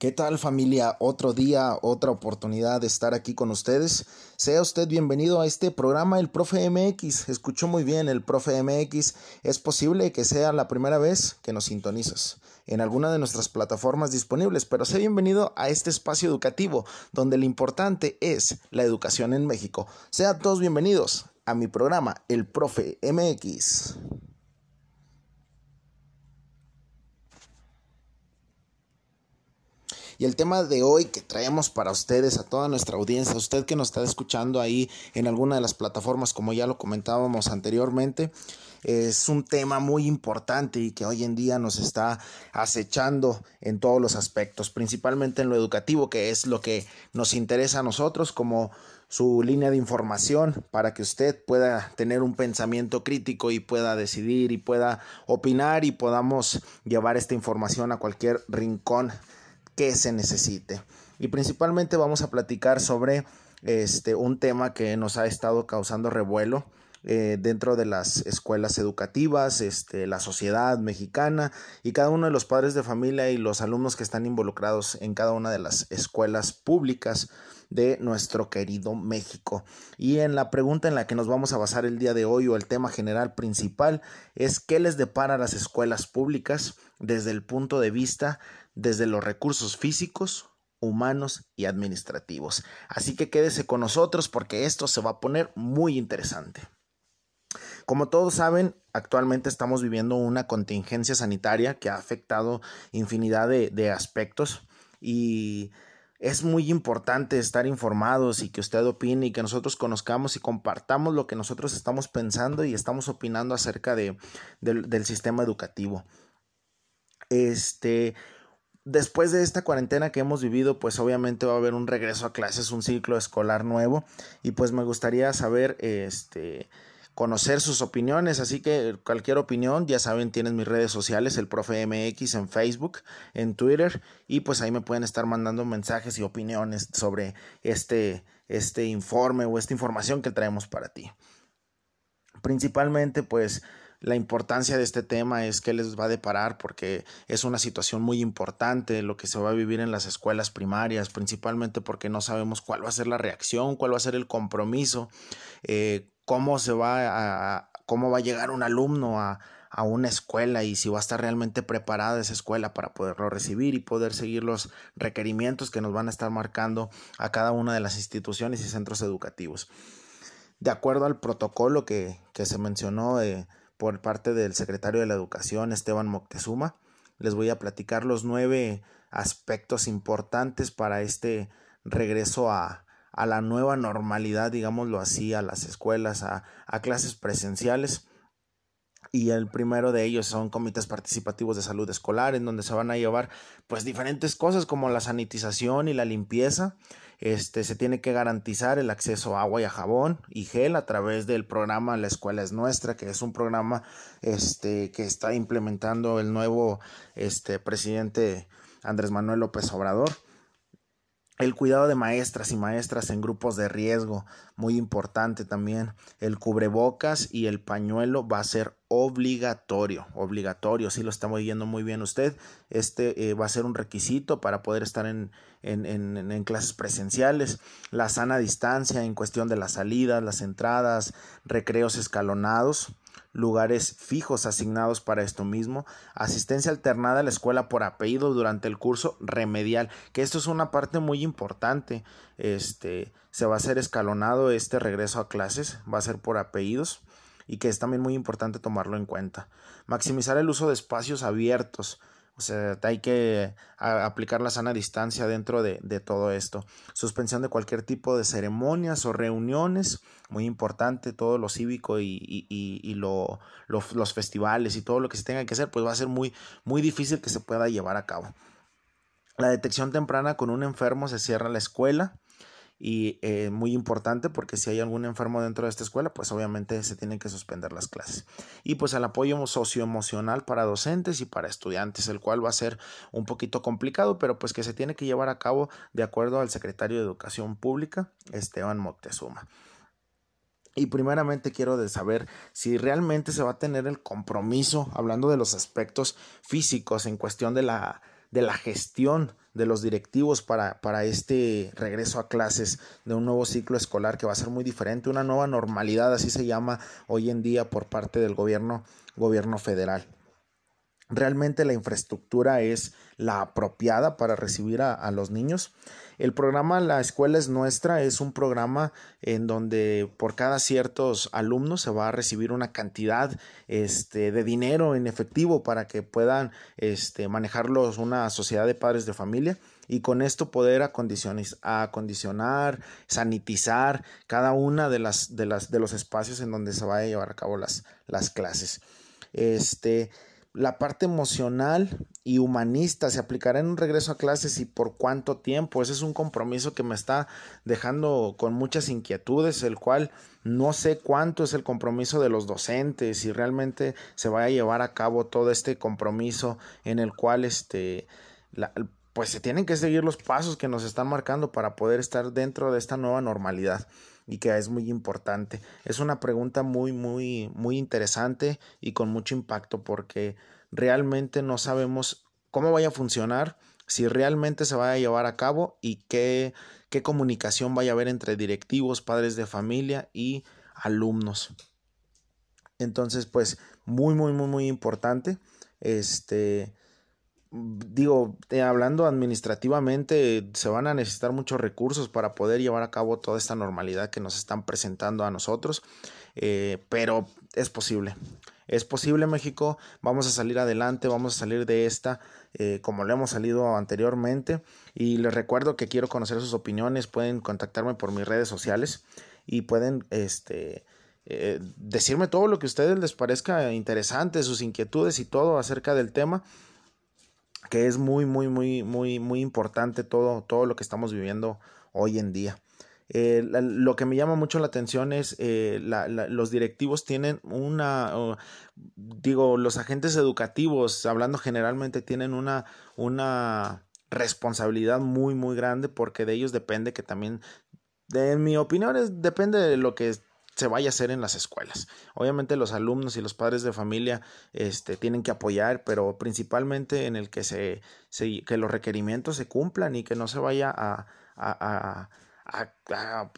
¿Qué tal familia? Otro día, otra oportunidad de estar aquí con ustedes. Sea usted bienvenido a este programa El Profe MX. Escuchó muy bien el Profe MX. Es posible que sea la primera vez que nos sintonizas en alguna de nuestras plataformas disponibles, pero sea bienvenido a este espacio educativo donde lo importante es la educación en México. Sean todos bienvenidos a mi programa El Profe MX. Y el tema de hoy que traemos para ustedes, a toda nuestra audiencia, usted que nos está escuchando ahí en alguna de las plataformas, como ya lo comentábamos anteriormente, es un tema muy importante y que hoy en día nos está acechando en todos los aspectos, principalmente en lo educativo, que es lo que nos interesa a nosotros como su línea de información para que usted pueda tener un pensamiento crítico y pueda decidir y pueda opinar y podamos llevar esta información a cualquier rincón que se necesite. Y principalmente vamos a platicar sobre este, un tema que nos ha estado causando revuelo eh, dentro de las escuelas educativas, este, la sociedad mexicana y cada uno de los padres de familia y los alumnos que están involucrados en cada una de las escuelas públicas de nuestro querido México. Y en la pregunta en la que nos vamos a basar el día de hoy o el tema general principal es qué les depara a las escuelas públicas desde el punto de vista desde los recursos físicos, humanos y administrativos. Así que quédese con nosotros porque esto se va a poner muy interesante. Como todos saben, actualmente estamos viviendo una contingencia sanitaria que ha afectado infinidad de, aspectos y es muy importante estar informados y que usted opine y que nosotros conozcamos y compartamos lo que nosotros estamos pensando y estamos opinando acerca de, del sistema educativo. Este, después de esta cuarentena que hemos vivido, pues obviamente va a haber un regreso a clases, un ciclo escolar nuevo. Y pues me gustaría saber, este, conocer sus opiniones, así que cualquier opinión, ya saben, tienen mis redes sociales, el profe MX en Facebook, en Twitter. Y pues ahí me pueden estar mandando mensajes y opiniones sobre este, este informe o esta información que traemos para ti. Principalmente pues la importancia de este tema es que les va a deparar porque es una situación muy importante lo que se va a vivir en las escuelas primarias, principalmente porque no sabemos cuál va a ser la reacción, cuál va a ser el compromiso, eh, cómo se va a, cómo va a llegar un alumno a, una escuela y si va a estar realmente preparada esa escuela para poderlo recibir y poder seguir los requerimientos que nos van a estar marcando a cada una de las instituciones y centros educativos. De acuerdo al protocolo que, se mencionó, por parte del secretario de la Educación, Esteban Moctezuma. Les voy a platicar los nueve aspectos importantes para este regreso a, a la nueva normalidad, digámoslo así, a las escuelas, a, a clases presenciales y el primero de ellos son comités participativos de salud escolar en donde se van a llevar pues diferentes cosas como la sanitización y la limpieza este, se tiene que garantizar el acceso a agua y a jabón y gel a través del programa La Escuela es Nuestra, que es un programa este, que está implementando el nuevo este, presidente Andrés Manuel López Obrador. El cuidado de maestras y maestras en grupos de riesgo, muy importante también. El cubrebocas y el pañuelo va a ser obligatorio, obligatorio, si lo está oyendo muy bien usted. Este eh, va a ser un requisito para poder estar en, en, en, en, clases presenciales. La sana distancia en cuestión de las salidas, las entradas, recreos escalonados lugares fijos asignados para esto mismo, asistencia alternada a la escuela por apellido durante el curso remedial, que esto es una parte muy importante, este se va a hacer escalonado este regreso a clases, va a ser por apellidos y que es también muy importante tomarlo en cuenta. Maximizar el uso de espacios abiertos, hay que aplicar la sana distancia dentro de, todo esto. Suspensión de cualquier tipo de ceremonias o reuniones, muy importante, todo lo cívico y, y, y lo, lo, los festivales y todo lo que se tenga que hacer, pues va a ser muy difícil que se pueda llevar a cabo. La detección temprana con un enfermo se cierra la escuela y eh, muy importante porque si hay algún enfermo dentro de esta escuela, pues obviamente se tienen que suspender las clases. Y pues el apoyo socioemocional para docentes y para estudiantes, el cual va a ser un poquito complicado, pero pues que se tiene que llevar a cabo de acuerdo al secretario de Educación Pública, Esteban Moctezuma. Y primeramente quiero saber si realmente se va a tener el compromiso, hablando de los aspectos físicos en cuestión de la de la gestión de los directivos para, para este regreso a clases de un nuevo ciclo escolar que va a ser muy diferente, una nueva normalidad, así se llama hoy en día por parte del gobierno, gobierno federal. Realmente la infraestructura es la apropiada para recibir a, los niños. El programa La Escuela es Nuestra es un programa en donde por cada ciertos alumnos se va a recibir una cantidad este, de dinero en efectivo para que puedan este, manejarlos una sociedad de padres de familia y con esto poder acondicionar, sanitizar cada una de las, de las de los espacios en donde se va a llevar a cabo las, las clases. Este, la parte emocional y humanista se aplicará en un regreso a clases y por cuánto tiempo. Ese es un compromiso que me está dejando con muchas inquietudes, el cual no sé cuánto es el compromiso de los docentes, si realmente se va a llevar a cabo todo este compromiso en el cual este pues se tienen que seguir los pasos que nos están marcando para poder estar dentro de esta nueva normalidad y que es muy importante. Es una pregunta muy, muy, muy interesante y con mucho impacto porque realmente no sabemos cómo vaya a funcionar, si realmente se va a llevar a cabo y qué, qué comunicación vaya a haber entre directivos, padres de familia y alumnos. Entonces, pues, muy, muy, muy, muy importante. Este, digo, eh, hablando administrativamente, se van a necesitar muchos recursos para poder llevar a cabo toda esta normalidad que nos están presentando a nosotros, eh, pero es posible. Es posible México, vamos a salir adelante, vamos a salir de esta eh, como lo hemos salido anteriormente. Y les recuerdo que quiero conocer sus opiniones, pueden contactarme por mis redes sociales y pueden este, decirme todo lo que a ustedes les parezca interesante, sus inquietudes y todo acerca del tema que es muy, muy, muy, muy, muy importante todo, todo lo que estamos viviendo hoy en día. Eh, lo que me llama mucho la atención es eh, los directivos tienen una, digo, los agentes educativos, hablando generalmente, tienen una, una responsabilidad muy, muy grande porque de ellos depende que también, en mi opinión, es, depende de lo que se vaya a hacer en las escuelas. Obviamente los alumnos y los padres de familia este, tienen que apoyar, pero principalmente en el que, se, que los requerimientos se cumplan y que no se vaya a, a, a,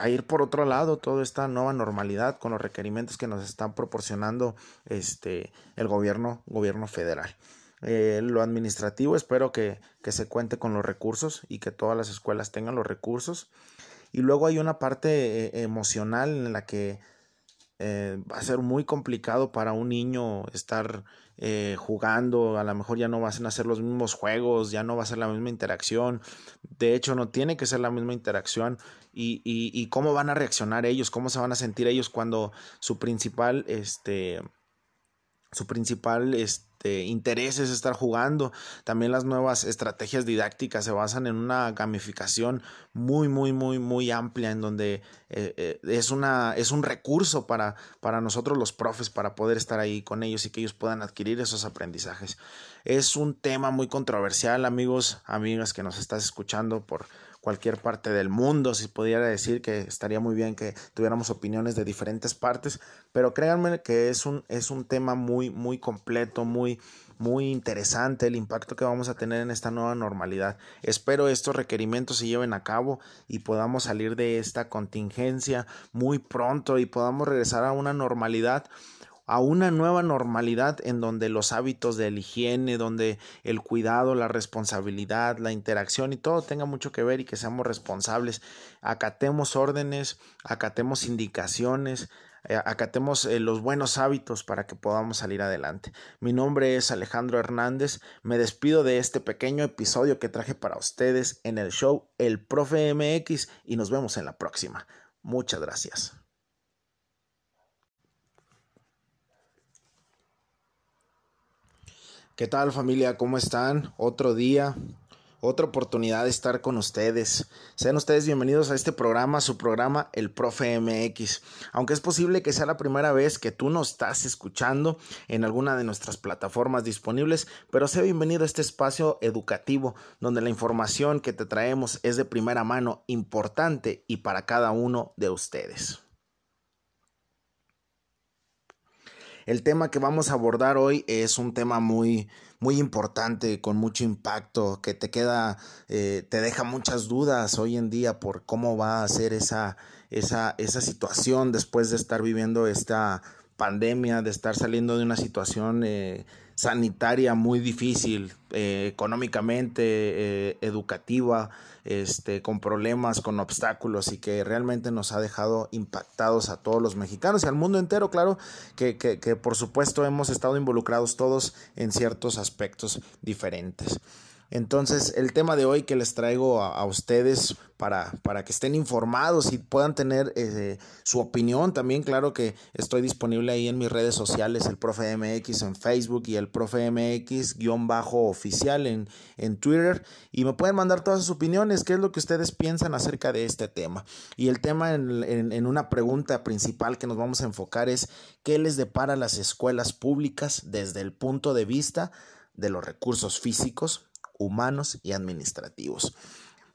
a, ir por otro lado toda esta nueva normalidad con los requerimientos que nos están proporcionando este, el gobierno, gobierno federal. Eh, lo administrativo espero que, que se cuente con los recursos y que todas las escuelas tengan los recursos y luego hay una parte eh, emocional en la que eh, va a ser muy complicado para un niño estar eh, jugando, a lo mejor ya no van a ser los mismos juegos, ya no va a ser la misma interacción, de hecho no tiene que ser la misma interacción y, y, cómo van a reaccionar ellos, cómo se van a sentir ellos cuando su principal, este, su principal, este, interés es estar jugando. También las nuevas estrategias didácticas se basan en una gamificación muy, muy, muy, muy amplia, en donde eh, eh, es, una, es un recurso para, para nosotros los profes para poder estar ahí con ellos y que ellos puedan adquirir esos aprendizajes. Es un tema muy controversial, amigos, amigas que nos estás escuchando por cualquier parte del mundo, si pudiera decir que estaría muy bien que tuviéramos opiniones de diferentes partes, pero créanme que es un, es un tema muy, muy completo, muy, muy interesante el impacto que vamos a tener en esta nueva normalidad. Espero estos requerimientos se lleven a cabo y podamos salir de esta contingencia muy pronto y podamos regresar a una normalidad a una nueva normalidad en donde los hábitos de la higiene, donde el cuidado, la responsabilidad, la interacción y todo tenga mucho que ver y que seamos responsables, acatemos órdenes, acatemos indicaciones, eh, acatemos eh, los buenos hábitos para que podamos salir adelante. Mi nombre es Alejandro Hernández, me despido de este pequeño episodio que traje para ustedes en el show El Profe MX y nos vemos en la próxima. Muchas gracias. ¿Qué tal familia? ¿Cómo están? Otro día, otra oportunidad de estar con ustedes. Sean ustedes bienvenidos a este programa, su programa El Profe MX. Aunque es posible que sea la primera vez que tú nos estás escuchando en alguna de nuestras plataformas disponibles, pero sea bienvenido a este espacio educativo donde la información que te traemos es de primera mano, importante y para cada uno de ustedes. El tema que vamos a abordar hoy es un tema muy, muy importante, con mucho impacto, que te queda, eh, te deja muchas dudas hoy en día por cómo va a ser esa, esa, esa situación después de estar viviendo esta pandemia, de estar saliendo de una situación eh, sanitaria muy difícil, eh, económicamente, eh, educativa, este, con problemas, con obstáculos y que realmente nos ha dejado impactados a todos los mexicanos y al mundo entero, claro, que, que, que por supuesto hemos estado involucrados todos en ciertos aspectos diferentes. Entonces, el tema de hoy que les traigo a, ustedes para, para, que estén informados y puedan tener eh, su opinión, también claro que estoy disponible ahí en mis redes sociales, el Profe MX en Facebook y el Profe MX-oficial en, en Twitter, y me pueden mandar todas sus opiniones, qué es lo que ustedes piensan acerca de este tema. Y el tema en, en, en una pregunta principal que nos vamos a enfocar es, ¿qué les depara las escuelas públicas desde el punto de vista de los recursos físicos, humanos y administrativos.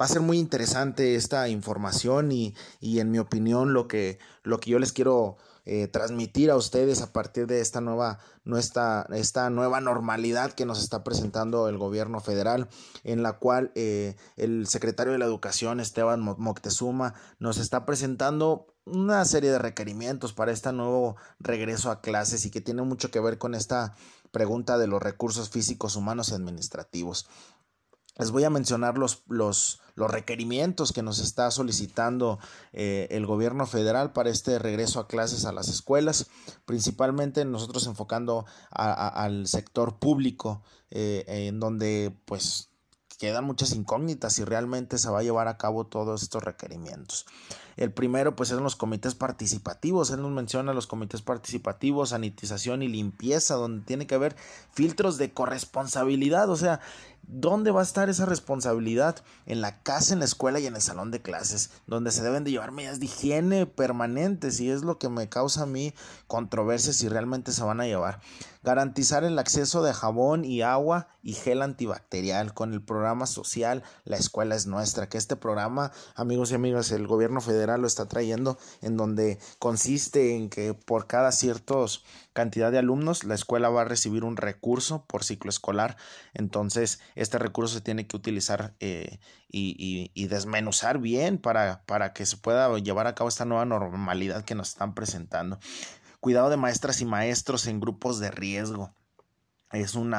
Va a ser muy interesante esta información y, en mi opinión lo que, lo que yo les quiero eh, transmitir a ustedes a partir de esta nueva, nuestra, esta nueva normalidad que nos está presentando el gobierno federal, en la cual eh, el secretario de la Educación, Esteban Moctezuma, nos está presentando una serie de requerimientos para este nuevo regreso a clases y que tiene mucho que ver con esta pregunta de los recursos físicos, humanos y administrativos. Les voy a mencionar los, los, los requerimientos que nos está solicitando eh, el gobierno federal para este regreso a clases a las escuelas, principalmente nosotros enfocando al sector público, eh, en donde pues quedan muchas incógnitas si realmente se va a llevar a cabo todos estos requerimientos. El primero, pues, son los comités participativos. Él nos menciona los comités participativos, sanitización y limpieza, donde tiene que haber filtros de corresponsabilidad. O sea, ¿Dónde va a estar esa responsabilidad? En la casa, en la escuela y en el salón de clases, donde se deben de llevar medidas de higiene permanentes y es lo que me causa a mí controversia si realmente se van a llevar. Garantizar el acceso de jabón y agua y gel antibacterial con el programa social La Escuela es Nuestra, que este programa, amigos y amigas, el gobierno federal lo está trayendo en donde consiste en que por cada ciertos cantidad de alumnos, la escuela va a recibir un recurso por ciclo escolar. Entonces, este recurso se tiene que utilizar eh, y, y, desmenuzar bien para, para que se pueda llevar a cabo esta nueva normalidad que nos están presentando. Cuidado de maestras y maestros en grupos de riesgo es un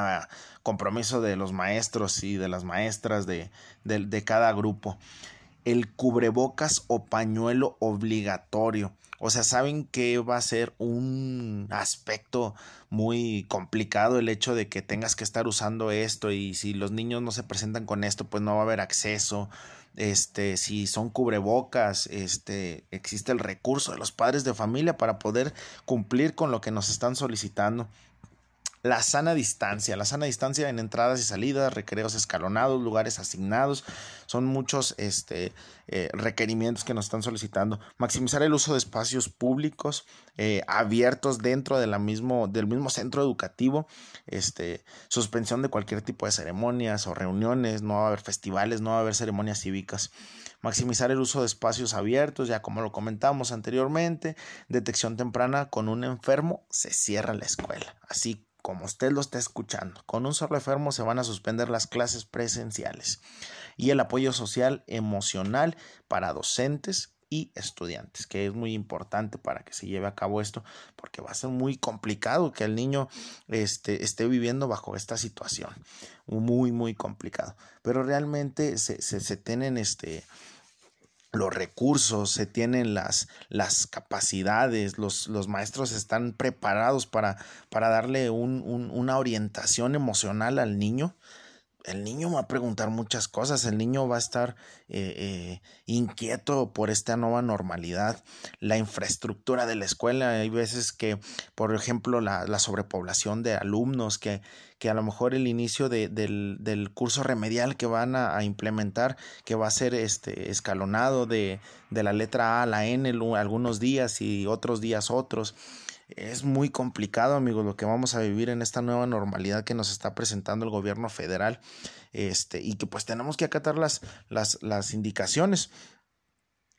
compromiso de los maestros y de las maestras de, de, cada grupo. El cubrebocas o pañuelo obligatorio. O sea, saben que va a ser un aspecto muy complicado el hecho de que tengas que estar usando esto y si los niños no se presentan con esto, pues no va a haber acceso. Este, si son cubrebocas, este, existe el recurso de los padres de familia para poder cumplir con lo que nos están solicitando. La sana distancia, la sana distancia en entradas y salidas, recreos escalonados, lugares asignados, son muchos este, eh, requerimientos que nos están solicitando. Maximizar el uso de espacios públicos eh, abiertos dentro de la mismo, del mismo centro educativo, este, suspensión de cualquier tipo de ceremonias o reuniones, no va a haber festivales, no va a haber ceremonias cívicas. Maximizar el uso de espacios abiertos, ya como lo comentamos anteriormente, detección temprana con un enfermo, se cierra la escuela. Así como usted lo está escuchando, con un solo enfermo se van a suspender las clases presenciales y el apoyo social emocional para docentes y estudiantes, que es muy importante para que se lleve a cabo esto, porque va a ser muy complicado que el niño este, esté viviendo bajo esta situación, muy, muy complicado. Pero realmente se, se, se tienen este, los recursos, se tienen las, las capacidades, los, los, maestros están preparados para, para darle un, un, una orientación emocional al niño el niño va a preguntar muchas cosas, el niño va a estar eh, eh, inquieto por esta nueva normalidad, la infraestructura de la escuela, hay veces que, por ejemplo, la, la sobrepoblación de alumnos, que, que, a lo mejor el inicio de, del, del, curso remedial que van a, a, implementar, que va a ser este, escalonado de, de la letra A a la N algunos días y otros días otros, es muy complicado, amigos, lo que vamos a vivir en esta nueva normalidad que nos está presentando el gobierno federal, este, y que pues tenemos que acatar las, las, las indicaciones.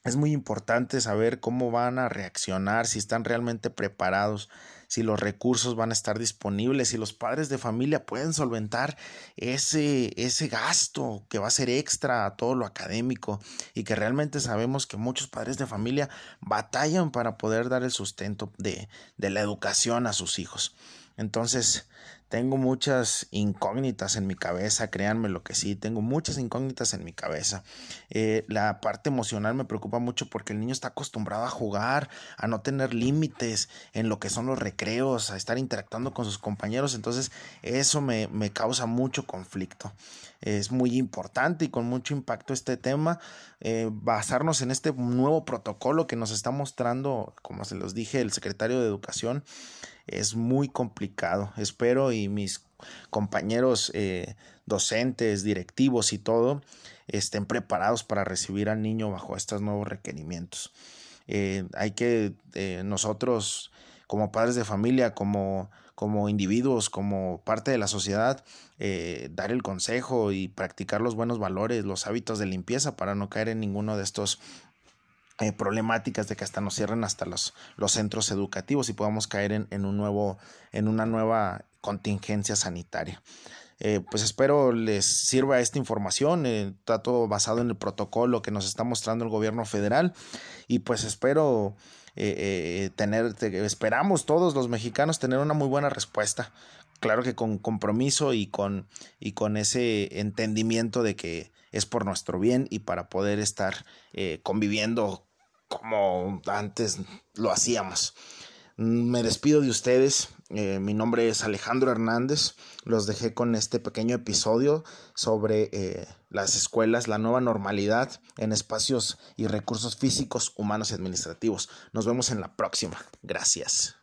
Es muy importante saber cómo van a reaccionar, si están realmente preparados, si los recursos van a estar disponibles, si los padres de familia pueden solventar ese, ese gasto que va a ser extra a todo lo académico y que realmente sabemos que muchos padres de familia batallan para poder dar el sustento de, de la educación a sus hijos. Entonces, tengo muchas incógnitas en mi cabeza, créanme lo que sí, tengo muchas incógnitas en mi cabeza. Eh, la parte emocional me preocupa mucho porque el niño está acostumbrado a jugar, a no tener límites en lo que son los recreos, a estar interactuando con sus compañeros, entonces eso me, me causa mucho conflicto. Es muy importante y con mucho impacto este tema, eh, basarnos en este nuevo protocolo que nos está mostrando, como se los dije, el secretario de Educación es muy complicado. Espero y mis compañeros eh, docentes, directivos y todo estén preparados para recibir al niño bajo estos nuevos requerimientos. Eh, hay que eh, nosotros como padres de familia, como, como individuos, como parte de la sociedad, dar el consejo y practicar los buenos valores, los hábitos de limpieza para no caer en ninguno de estos eh, problemáticas de que hasta nos cierren hasta los, los centros educativos y podamos caer en, en, un nuevo, en una nueva contingencia sanitaria. Eh, pues espero les sirva esta información. Eh, está todo basado en el protocolo que nos está mostrando el gobierno federal y pues espero tener, esperamos todos los mexicanos tener una muy buena respuesta. Claro que con compromiso y con, y con ese entendimiento de que es por nuestro bien y para poder estar eh, conviviendo como antes lo hacíamos. Me despido de ustedes. Eh, mi nombre es Alejandro Hernández. Los dejé con este pequeño episodio sobre eh, las escuelas, la nueva normalidad en espacios y recursos físicos, humanos y administrativos. Nos vemos en la próxima. Gracias.